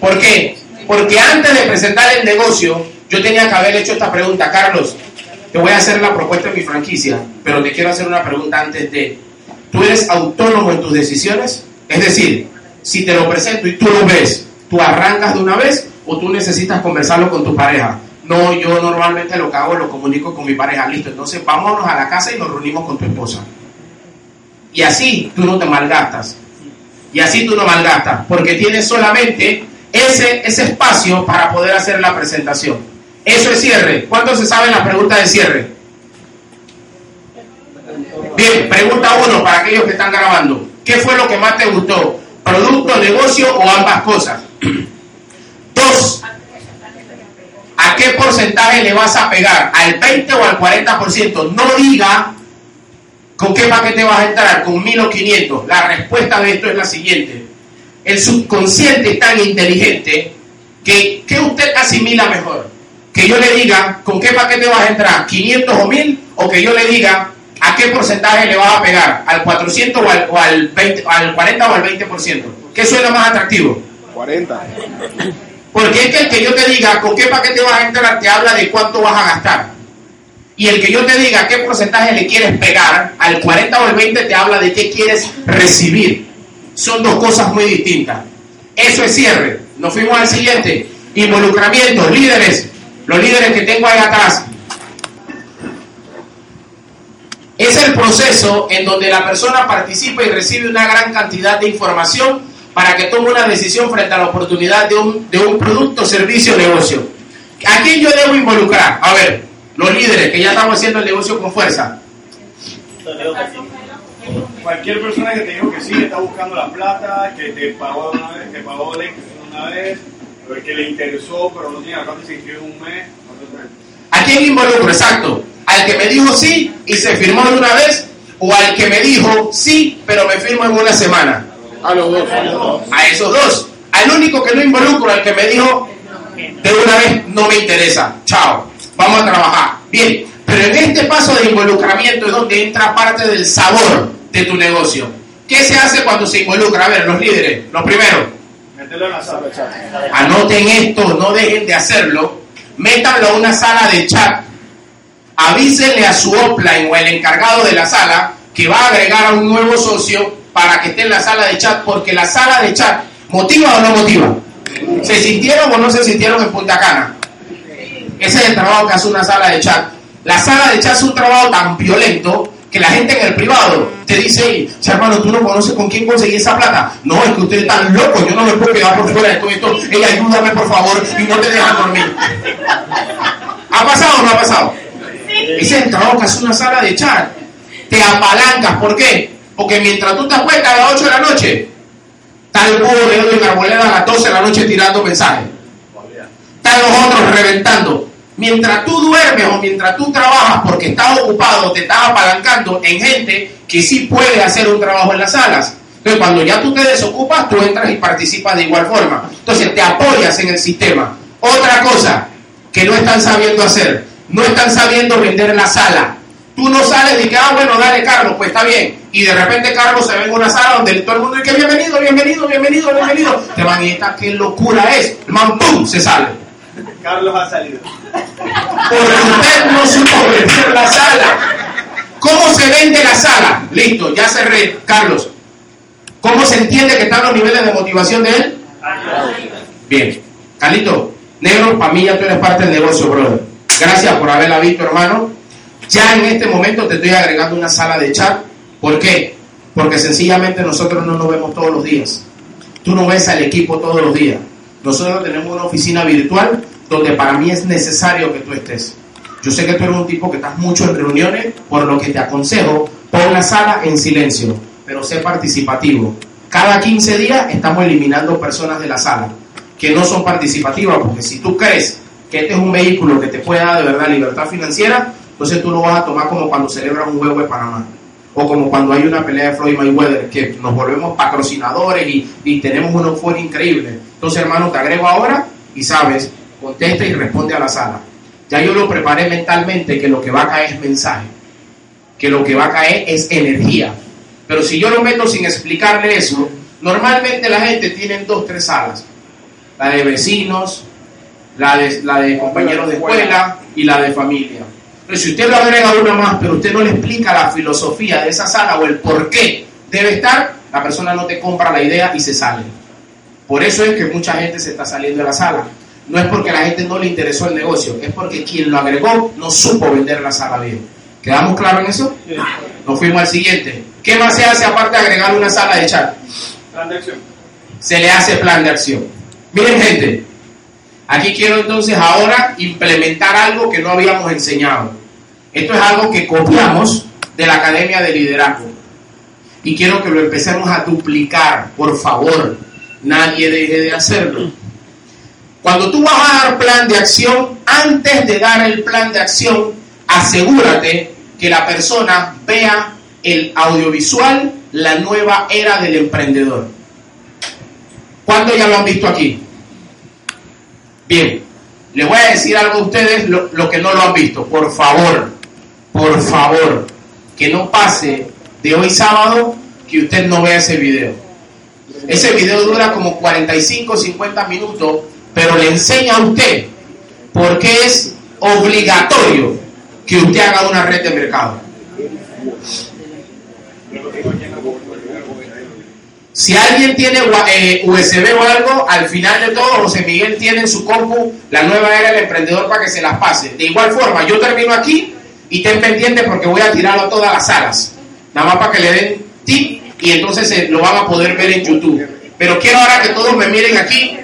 Speaker 2: ¿Por qué? Porque antes de presentar el negocio, yo tenía que haber hecho esta pregunta. Carlos, te voy a hacer la propuesta de mi franquicia, pero te quiero hacer una pregunta antes de... ¿Tú eres autónomo en tus decisiones? Es decir, si te lo presento y tú lo ves, ¿tú arrancas de una vez o tú necesitas conversarlo con tu pareja? No, yo normalmente lo que hago lo comunico con mi pareja, listo. Entonces vámonos a la casa y nos reunimos con tu esposa. Y así tú no te malgastas. Y así tú no malgastas, porque tienes solamente ese, ese espacio para poder hacer la presentación. Eso es cierre. ¿Cuánto se saben las preguntas de cierre? Bien, pregunta uno para aquellos que están grabando. ¿Qué fue lo que más te gustó? ¿Producto, negocio o ambas cosas? <clears throat> Dos, ¿a qué porcentaje le vas a pegar? ¿Al 20 o al 40%? No diga con qué paquete vas a entrar, con 1000 o 500. La respuesta de esto es la siguiente. El subconsciente es tan inteligente que ¿qué usted asimila mejor? Que yo le diga con qué paquete vas a entrar, 500 o 1000, o que yo le diga a qué porcentaje le vas a pegar, al 400 o al, o al 20, al 40 o al 20%. ¿Qué suena más atractivo?
Speaker 7: 40.
Speaker 2: Porque es que el que yo te diga con qué paquete vas a entrar te habla de cuánto vas a gastar. Y el que yo te diga qué porcentaje le quieres pegar, al 40 o al 20 te habla de qué quieres recibir. Son dos cosas muy distintas. Eso es cierre. Nos fuimos al siguiente. Involucramiento, líderes. Los líderes que tengo ahí atrás. Es el proceso en donde la persona participa y recibe una gran cantidad de información para que tome una decisión frente a la oportunidad de un, de un producto, servicio o negocio. ¿A quién yo debo involucrar? A ver, los líderes que ya estamos haciendo el negocio con fuerza.
Speaker 5: Cualquier persona que te dijo que sí, que está buscando la plata, que te pagó una vez, que pagó de una vez, que le interesó, pero no tiene acá se inscribió en un mes.
Speaker 2: ¿A quién involucro? Exacto. ¿Al que me dijo sí y se firmó de una vez? ¿O al que me dijo sí, pero me firmo en una semana?
Speaker 7: A los dos.
Speaker 2: A esos dos. Al único que no involucro, al que me dijo de una vez, no me interesa. Chao. Vamos a trabajar. Bien. Pero en este paso de involucramiento es donde entra parte del sabor de tu negocio. ¿Qué se hace cuando se involucra? A ver, los líderes. Lo primero,
Speaker 5: Mételo en la sala.
Speaker 2: Anoten esto, no dejen de hacerlo. Métanlo a una sala de chat. Avísenle a su offline o el encargado de la sala que va a agregar a un nuevo socio para que esté en la sala de chat, porque la sala de chat motiva o no motiva. ¿Se sintieron o no se sintieron en Punta Cana? Ese es el trabajo que hace una sala de chat. La sala de chat es un trabajo tan violento que la gente en el privado te dice, "Ey, hermano, tú no conoces con quién conseguí esa plata. No, es que usted es tan loco, yo no me puedo quedar por fuera de todo esto. Ella, ayúdame por favor y no te dejan dormir. ¿Ha pasado o no ha pasado? Ese es el trabajo que hace una sala de chat. Te apalancas, ¿por qué? Porque mientras tú te acuestas a las 8 de la noche, está el búho de Edwin Arboleda a las 12 de la noche tirando mensajes. Están los otros reventando. Mientras tú duermes o mientras tú trabajas porque estás ocupado, te estás apalancando en gente que sí puede hacer un trabajo en las salas. Entonces, cuando ya tú te desocupas, tú entras y participas de igual forma. Entonces, te apoyas en el sistema. Otra cosa que no están sabiendo hacer, no están sabiendo vender la sala. Tú no sales y que, ah, bueno, dale, Carlos, pues está bien. Y de repente Carlos se ve en una sala donde todo el mundo dice, bienvenido, bienvenido, bienvenido, bienvenido. Te van y esta, qué locura es. El se sale. <laughs>
Speaker 5: Carlos ha salido.
Speaker 2: Porque usted no supo vender la sala. ¿Cómo se vende la sala? Listo, ya cerré. Carlos, ¿cómo se entiende que están los niveles de motivación de él? Bien. Carlito, negro, para mí ya tú eres parte del negocio, brother. Gracias por haberla visto, hermano. Ya en este momento te estoy agregando una sala de chat. ¿Por qué? Porque sencillamente nosotros no nos vemos todos los días. Tú no ves al equipo todos los días. Nosotros tenemos una oficina virtual donde para mí es necesario que tú estés. Yo sé que tú eres un tipo que estás mucho en reuniones, por lo que te aconsejo, pon la sala en silencio, pero sé participativo. Cada 15 días estamos eliminando personas de la sala que no son participativas, porque si tú crees que este es un vehículo que te puede dar de verdad libertad financiera, entonces tú lo vas a tomar como cuando celebran un juego de Panamá. O como cuando hay una pelea de Floyd Mayweather, que nos volvemos patrocinadores y, y tenemos una euforia increíble. Entonces, hermano, te agrego ahora y sabes, contesta y responde a la sala. Ya yo lo preparé mentalmente que lo que va a caer es mensaje, que lo que va a caer es energía. Pero si yo lo meto sin explicarle eso, normalmente la gente tiene dos, tres salas. La de vecinos, la de, la de compañeros de escuela y la de familia. Pero si usted lo agrega una más, pero usted no le explica la filosofía de esa sala o el por qué debe estar, la persona no te compra la idea y se sale. Por eso es que mucha gente se está saliendo de la sala. No es porque a la gente no le interesó el negocio, es porque quien lo agregó no supo vender la sala bien. ¿Quedamos claros en eso? Nos fuimos al siguiente. ¿Qué más se hace aparte de agregar una sala de chat?
Speaker 5: Plan de acción.
Speaker 2: Se le hace plan de acción. Miren gente, aquí quiero entonces ahora implementar algo que no habíamos enseñado. Esto es algo que copiamos de la Academia de Liderazgo. Y quiero que lo empecemos a duplicar, por favor. Nadie deje de hacerlo. Cuando tú vas a dar plan de acción, antes de dar el plan de acción, asegúrate que la persona vea el audiovisual, la nueva era del emprendedor. ¿Cuántos ya lo han visto aquí? Bien, les voy a decir algo a ustedes, lo, lo que no lo han visto. Por favor, por favor, que no pase de hoy sábado que usted no vea ese video. Ese video dura como 45, 50 minutos, pero le enseña a usted por qué es obligatorio que usted haga una red de mercado. Si alguien tiene eh, USB o algo, al final de todo, José Miguel tiene en su compu la nueva era del emprendedor para que se las pase. De igual forma, yo termino aquí y estén pendientes porque voy a tirarlo a todas las salas. Nada más para que le den tip y entonces eh, lo van a poder ver en YouTube. Pero quiero ahora que todos me miren aquí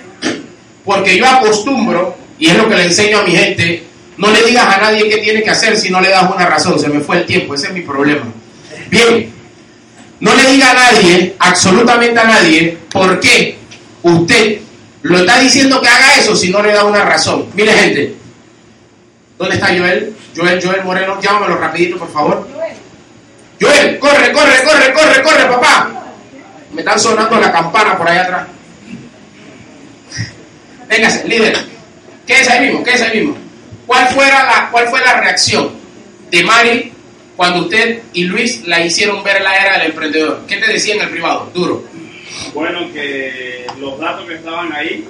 Speaker 2: porque yo acostumbro, y es lo que le enseño a mi gente, no le digas a nadie qué tiene que hacer si no le das una razón. Se me fue el tiempo, ese es mi problema. Bien, no le diga a nadie, absolutamente a nadie, por qué usted lo está diciendo que haga eso si no le da una razón. Mire gente, ¿dónde está Joel? Joel, Joel Moreno, llámamelo rapidito, por favor. Joel, corre, corre, corre, corre, corre, papá. Me están sonando la campana por allá atrás. Véngase, líder. ¿Qué es ahí mismo? ¿Qué es ahí mismo? ¿Cuál, fuera la, ¿Cuál fue la reacción de Mari cuando usted y Luis la hicieron ver la era del emprendedor? ¿Qué te decía en el privado? Duro.
Speaker 5: Bueno, que los datos que estaban ahí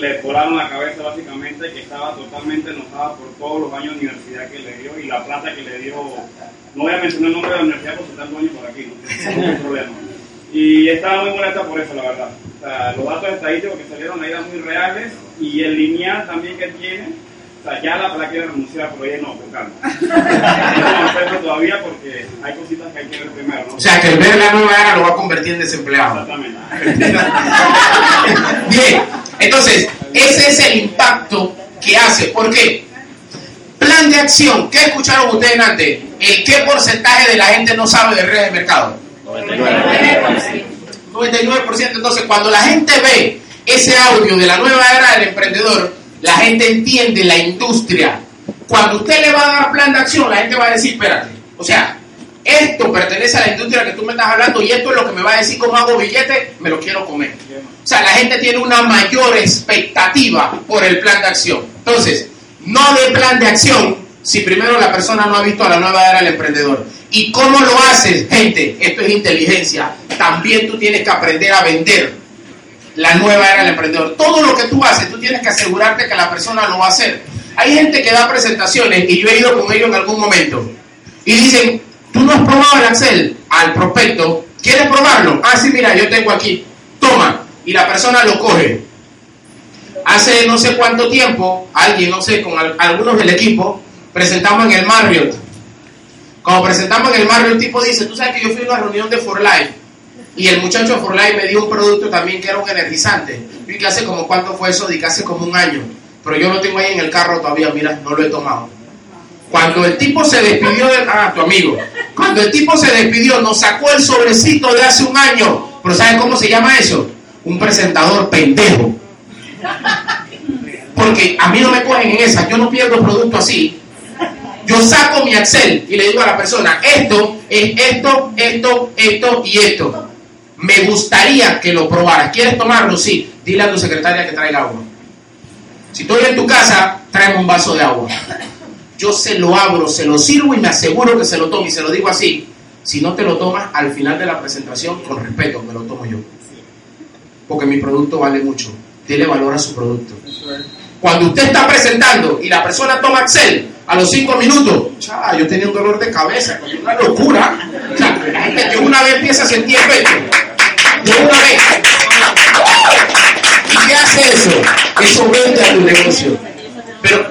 Speaker 5: le volaron la cabeza básicamente, que estaba totalmente enojada por todos los años de universidad que le dio y la plata que le dio. No voy a mencionar el nombre de la universidad porque está el dueño por aquí, no hay <laughs> problema. Y estaba muy molesta por eso, la verdad. O sea, los datos estadísticos que salieron ahí eran muy reales y el lineal también que tiene, o sea, ya la, la quiere renunciar, pero ella no, con calma. <laughs> No lo todavía porque hay cositas que hay que ver primero, ¿no?
Speaker 2: O sea, que el ver la nueva era lo va a convertir en desempleado.
Speaker 5: Exactamente. <laughs>
Speaker 2: Bien, entonces, ese es el impacto que hace. ¿Por qué? Plan de acción. ¿Qué escucharon ustedes antes? ¿El qué porcentaje de la gente no sabe de redes de mercado? 99%. Entonces, cuando la gente ve ese audio de la nueva era del emprendedor, la gente entiende la industria. Cuando usted le va a dar plan de acción, la gente va a decir, espérate, o sea, esto pertenece a la industria que tú me estás hablando y esto es lo que me va a decir cómo hago billete, me lo quiero comer. O sea, la gente tiene una mayor expectativa por el plan de acción. Entonces, no de plan de acción si primero la persona no ha visto a la nueva era del emprendedor. ¿Y cómo lo haces, gente? Esto es inteligencia. También tú tienes que aprender a vender la nueva era del emprendedor. Todo lo que tú haces, tú tienes que asegurarte que la persona lo va a hacer. Hay gente que da presentaciones y yo he ido con ellos en algún momento y dicen, tú no has probado el Excel al prospecto, ¿quieres probarlo? Ah, sí, mira, yo tengo aquí, toma, y la persona lo coge. Hace no sé cuánto tiempo, alguien, no sé, con al- algunos del equipo, presentamos en el Marriott. Cuando presentamos en el Marriott, el tipo dice, tú sabes que yo fui a una reunión de For Life y el muchacho de For Life me dio un producto también que era un energizante. Vi que hace como cuánto fue eso, di que hace como un año. Pero yo lo tengo ahí en el carro todavía, mira, no lo he tomado. Cuando el tipo se despidió de... Ah, tu amigo. Cuando el tipo se despidió, nos sacó el sobrecito de hace un año. Pero ¿saben cómo se llama eso? Un presentador pendejo. Porque a mí no me cogen en esa. Yo no pierdo producto así. Yo saco mi Excel y le digo a la persona, esto es esto, esto, esto y esto. Me gustaría que lo probaras. ¿Quieres tomarlo? Sí. Dile a tu secretaria que traiga agua. Si estoy en tu casa, tráeme un vaso de agua. Yo se lo abro, se lo sirvo y me aseguro que se lo tome. Y se lo digo así. Si no te lo tomas, al final de la presentación, con respeto, me lo tomo yo. Porque mi producto vale mucho. Dile valor a su producto. Cuando usted está presentando y la persona toma Excel, a los cinco minutos, chava, yo tenía un dolor de cabeza, una locura. O sea, la gente que una vez empieza a sentir efecto, de una vez. ¿Y qué hace eso? Eso vende a tu negocio. Pero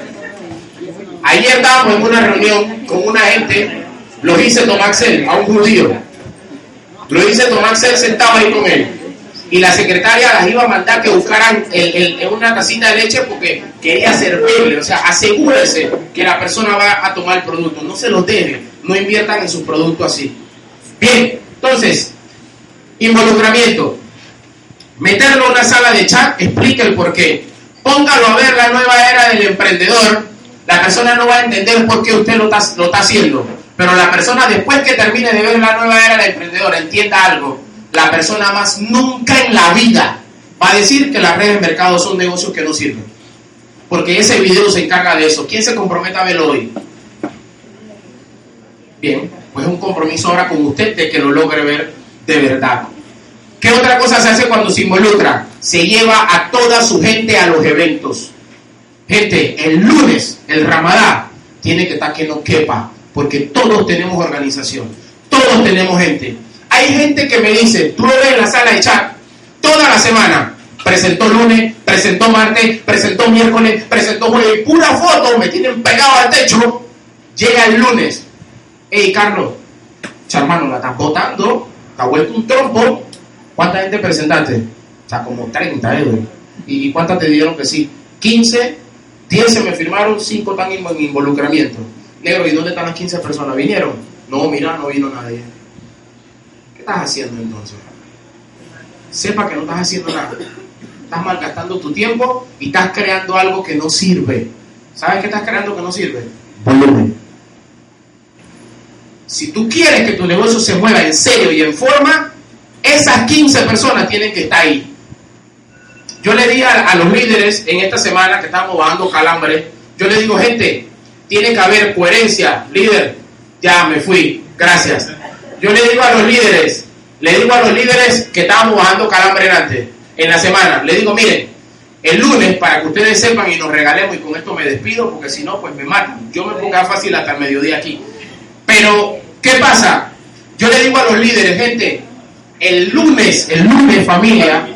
Speaker 2: ayer estábamos en una reunión con una gente, lo hice tomar Excel, a un judío. Lo hice tomar Excel sentado ahí con él. Y la secretaria las iba a mandar que buscaran el- el- una tacita de leche porque quería servirle. O sea, asegúrese que la persona va a tomar el producto. No se los deje. No inviertan en sus productos así. Bien, entonces, involucramiento. Meterlo en una sala de chat, explique el por qué. Póngalo a ver la nueva era del emprendedor. La persona no va a entender por qué usted lo está, lo está haciendo. Pero la persona, después que termine de ver la nueva era del emprendedor, entienda algo. La persona más nunca en la vida va a decir que las redes de mercado son negocios que no sirven. Porque ese video se encarga de eso. ¿Quién se compromete a verlo hoy? Bien, pues es un compromiso ahora con usted de que lo logre ver de verdad. ¿Qué otra cosa se hace cuando se involucra? Se lleva a toda su gente a los eventos. Gente, el lunes, el Ramadá, tiene que estar que no quepa, porque todos tenemos organización, todos tenemos gente. Hay gente que me dice, tú lo ves en la sala de chat, toda la semana, presentó lunes, presentó martes, presentó miércoles, presentó jueves, pura foto, me tienen pegado al techo, llega el lunes. Hey, Carlos, hermano, la estás botando, ha vuelto un trompo. ¿Cuánta gente presentaste? O sea, como 30, Edwin. ¿Y cuántas te dieron que sí? 15, 10 se me firmaron, 5 están en involucramiento. Negro, ¿y dónde están las 15 personas? ¿Vinieron? No, mira, no vino nadie. ¿Qué estás haciendo entonces? Sepa que no estás haciendo nada. Estás malgastando tu tiempo y estás creando algo que no sirve. ¿Sabes qué estás creando que no sirve? Volumen. Si tú quieres que tu negocio se mueva en serio y en forma, esas 15 personas tienen que estar ahí. Yo le di a, a los líderes en esta semana que estamos bajando calambre, yo le digo, gente, tiene que haber coherencia, líder, ya me fui, gracias. Yo le digo a los líderes, le digo a los líderes que estábamos bajando calambre en la semana, le digo, miren, el lunes, para que ustedes sepan y nos regalemos, y con esto me despido, porque si no, pues me matan. Yo me pongo fácil hasta el mediodía aquí. Pero, ¿qué pasa? Yo le digo a los líderes, gente, el lunes, el lunes familia,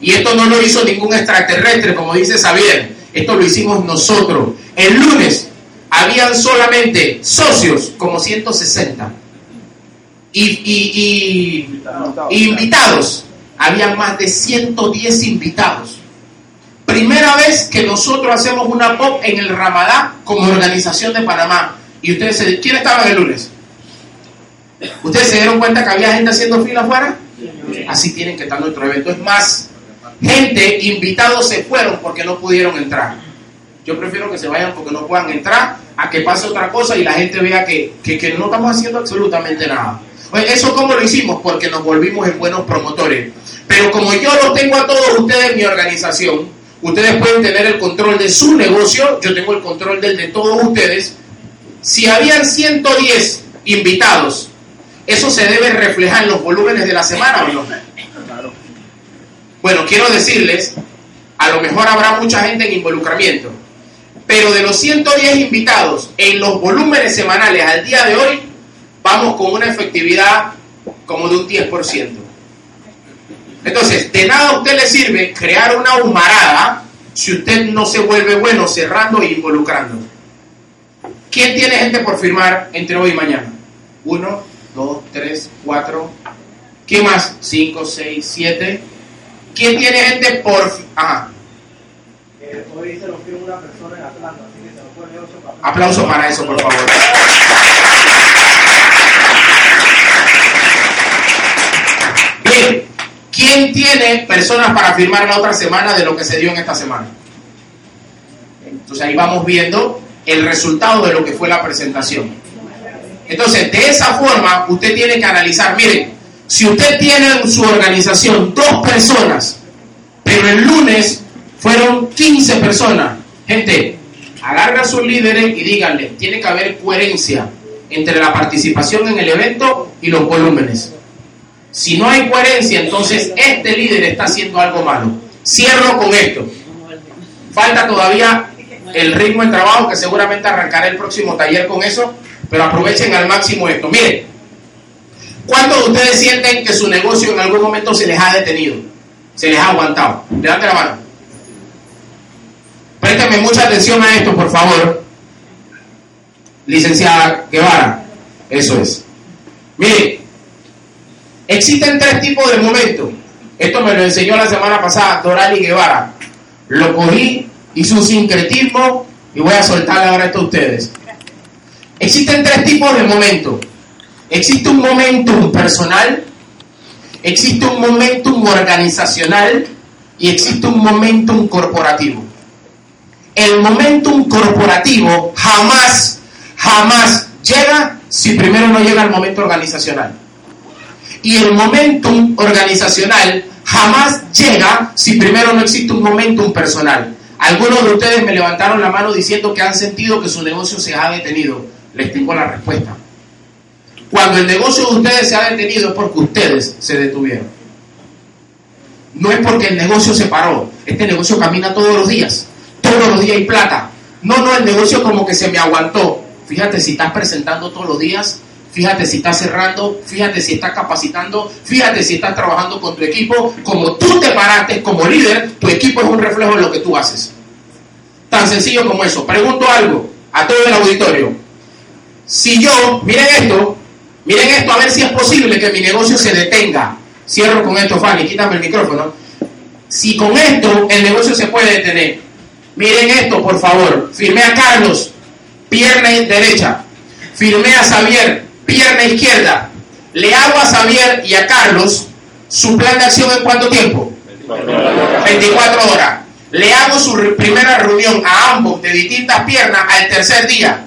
Speaker 2: y esto no lo hizo ningún extraterrestre, como dice Xavier, esto lo hicimos nosotros. El lunes habían solamente socios como 160 y, y, invitados, habían más de 110 invitados. Primera vez que nosotros hacemos una pop en el Ramadán como organización de Panamá. Y ustedes, se, ¿quién estaba el lunes? ¿Ustedes se dieron cuenta que había gente haciendo fila afuera? Así tienen que estar nuestro evento. Es más, gente, invitados se fueron porque no pudieron entrar. Yo prefiero que se vayan porque no puedan entrar a que pase otra cosa y la gente vea que, que, que no estamos haciendo absolutamente nada. Oye, ¿Eso cómo lo hicimos? Porque nos volvimos en buenos promotores. Pero como yo los tengo a todos ustedes en mi organización, ustedes pueden tener el control de su negocio, yo tengo el control del de todos ustedes. Si habían 110 invitados, ¿eso se debe reflejar en los volúmenes de la semana o no? Bueno, quiero decirles, a lo mejor habrá mucha gente en involucramiento, pero de los 110 invitados en los volúmenes semanales al día de hoy, con una efectividad como de un 10%. Entonces, de nada a usted le sirve crear una humarada si usted no se vuelve bueno cerrando e involucrando. ¿Quién tiene gente por firmar entre hoy y mañana? Uno, dos, tres, cuatro. ¿Quién más? Cinco, seis, siete. ¿Quién tiene gente por... Ajá.
Speaker 8: hoy se lo firma una persona en Atlanta, así que se lo pone 8 para
Speaker 2: Aplauso para eso, por favor. ¿Quién tiene personas para firmar la otra semana de lo que se dio en esta semana? Entonces ahí vamos viendo el resultado de lo que fue la presentación. Entonces, de esa forma, usted tiene que analizar, miren, si usted tiene en su organización dos personas, pero el lunes fueron 15 personas, gente, agarra a sus líderes y díganle, tiene que haber coherencia entre la participación en el evento y los volúmenes. Si no hay coherencia, entonces este líder está haciendo algo malo. Cierro con esto. Falta todavía el ritmo de trabajo que seguramente arrancaré el próximo taller con eso, pero aprovechen al máximo esto. Miren, ¿cuántos de ustedes sienten que su negocio en algún momento se les ha detenido? Se les ha aguantado. Levante la mano. Préstame mucha atención a esto, por favor. Licenciada Guevara. Eso es. Mire, existen tres tipos de momentos. Esto me lo enseñó la semana pasada Dorali Guevara. Lo cogí, hice un sincretismo y voy a soltarle ahora esto a ustedes. Existen tres tipos de momentos. Existe un momentum personal, existe un momentum organizacional y existe un momentum corporativo. El momentum corporativo jamás, jamás llega si primero no llega el momento organizacional. Y el momentum organizacional jamás llega si primero no existe un momentum personal. Algunos de ustedes me levantaron la mano diciendo que han sentido que su negocio se ha detenido. Les tengo la respuesta. Cuando el negocio de ustedes se ha detenido es porque ustedes se detuvieron. No es porque el negocio se paró. Este negocio camina todos los días. Todos los días hay plata. No, no, el negocio como que se me aguantó. Fíjate si estás presentando todos los días. Fíjate si estás cerrando. Fíjate si estás capacitando. Fíjate si estás trabajando con tu equipo. Como tú te paraste como líder, tu equipo es un reflejo de lo que tú haces. Tan sencillo como eso. Pregunto algo a todo el auditorio. Si yo, miren esto, miren esto a ver si es posible que mi negocio se detenga. Cierro con esto, Fanny, quítame el micrófono. Si con esto el negocio se puede detener, miren esto, por favor. Firmé a Carlos, pierna derecha. Firmé a Xavier, pierna izquierda. Le hago a Xavier y a Carlos su plan de acción en cuánto tiempo? 24 horas. Le hago su primera reunión a ambos de distintas piernas al tercer día.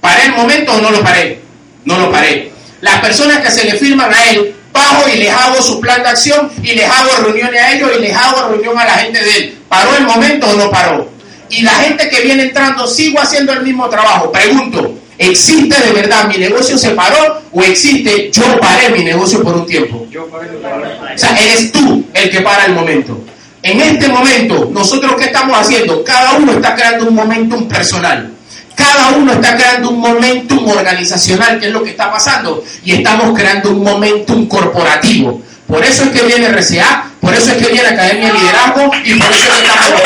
Speaker 2: ¿Paré el momento o no lo paré? No lo paré. Las personas que se le firman a él, bajo y les hago su plan de acción y les hago reuniones a ellos y les hago reunión a la gente de él. ¿Paró el momento o no paró? Y la gente que viene entrando, sigo haciendo el mismo trabajo. Pregunto, ¿existe de verdad mi negocio se paró o existe yo paré mi negocio por un tiempo? O sea, eres tú el que para el momento. En este momento, nosotros qué estamos haciendo? Cada uno está creando un momentum personal. Cada uno está creando un momentum organizacional, que es lo que está pasando. Y estamos creando un momentum corporativo. Por eso es que viene RCA, por eso es que viene Academia de Liderazgo y por eso es que estamos.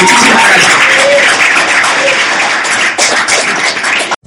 Speaker 2: Muchísimas gracias.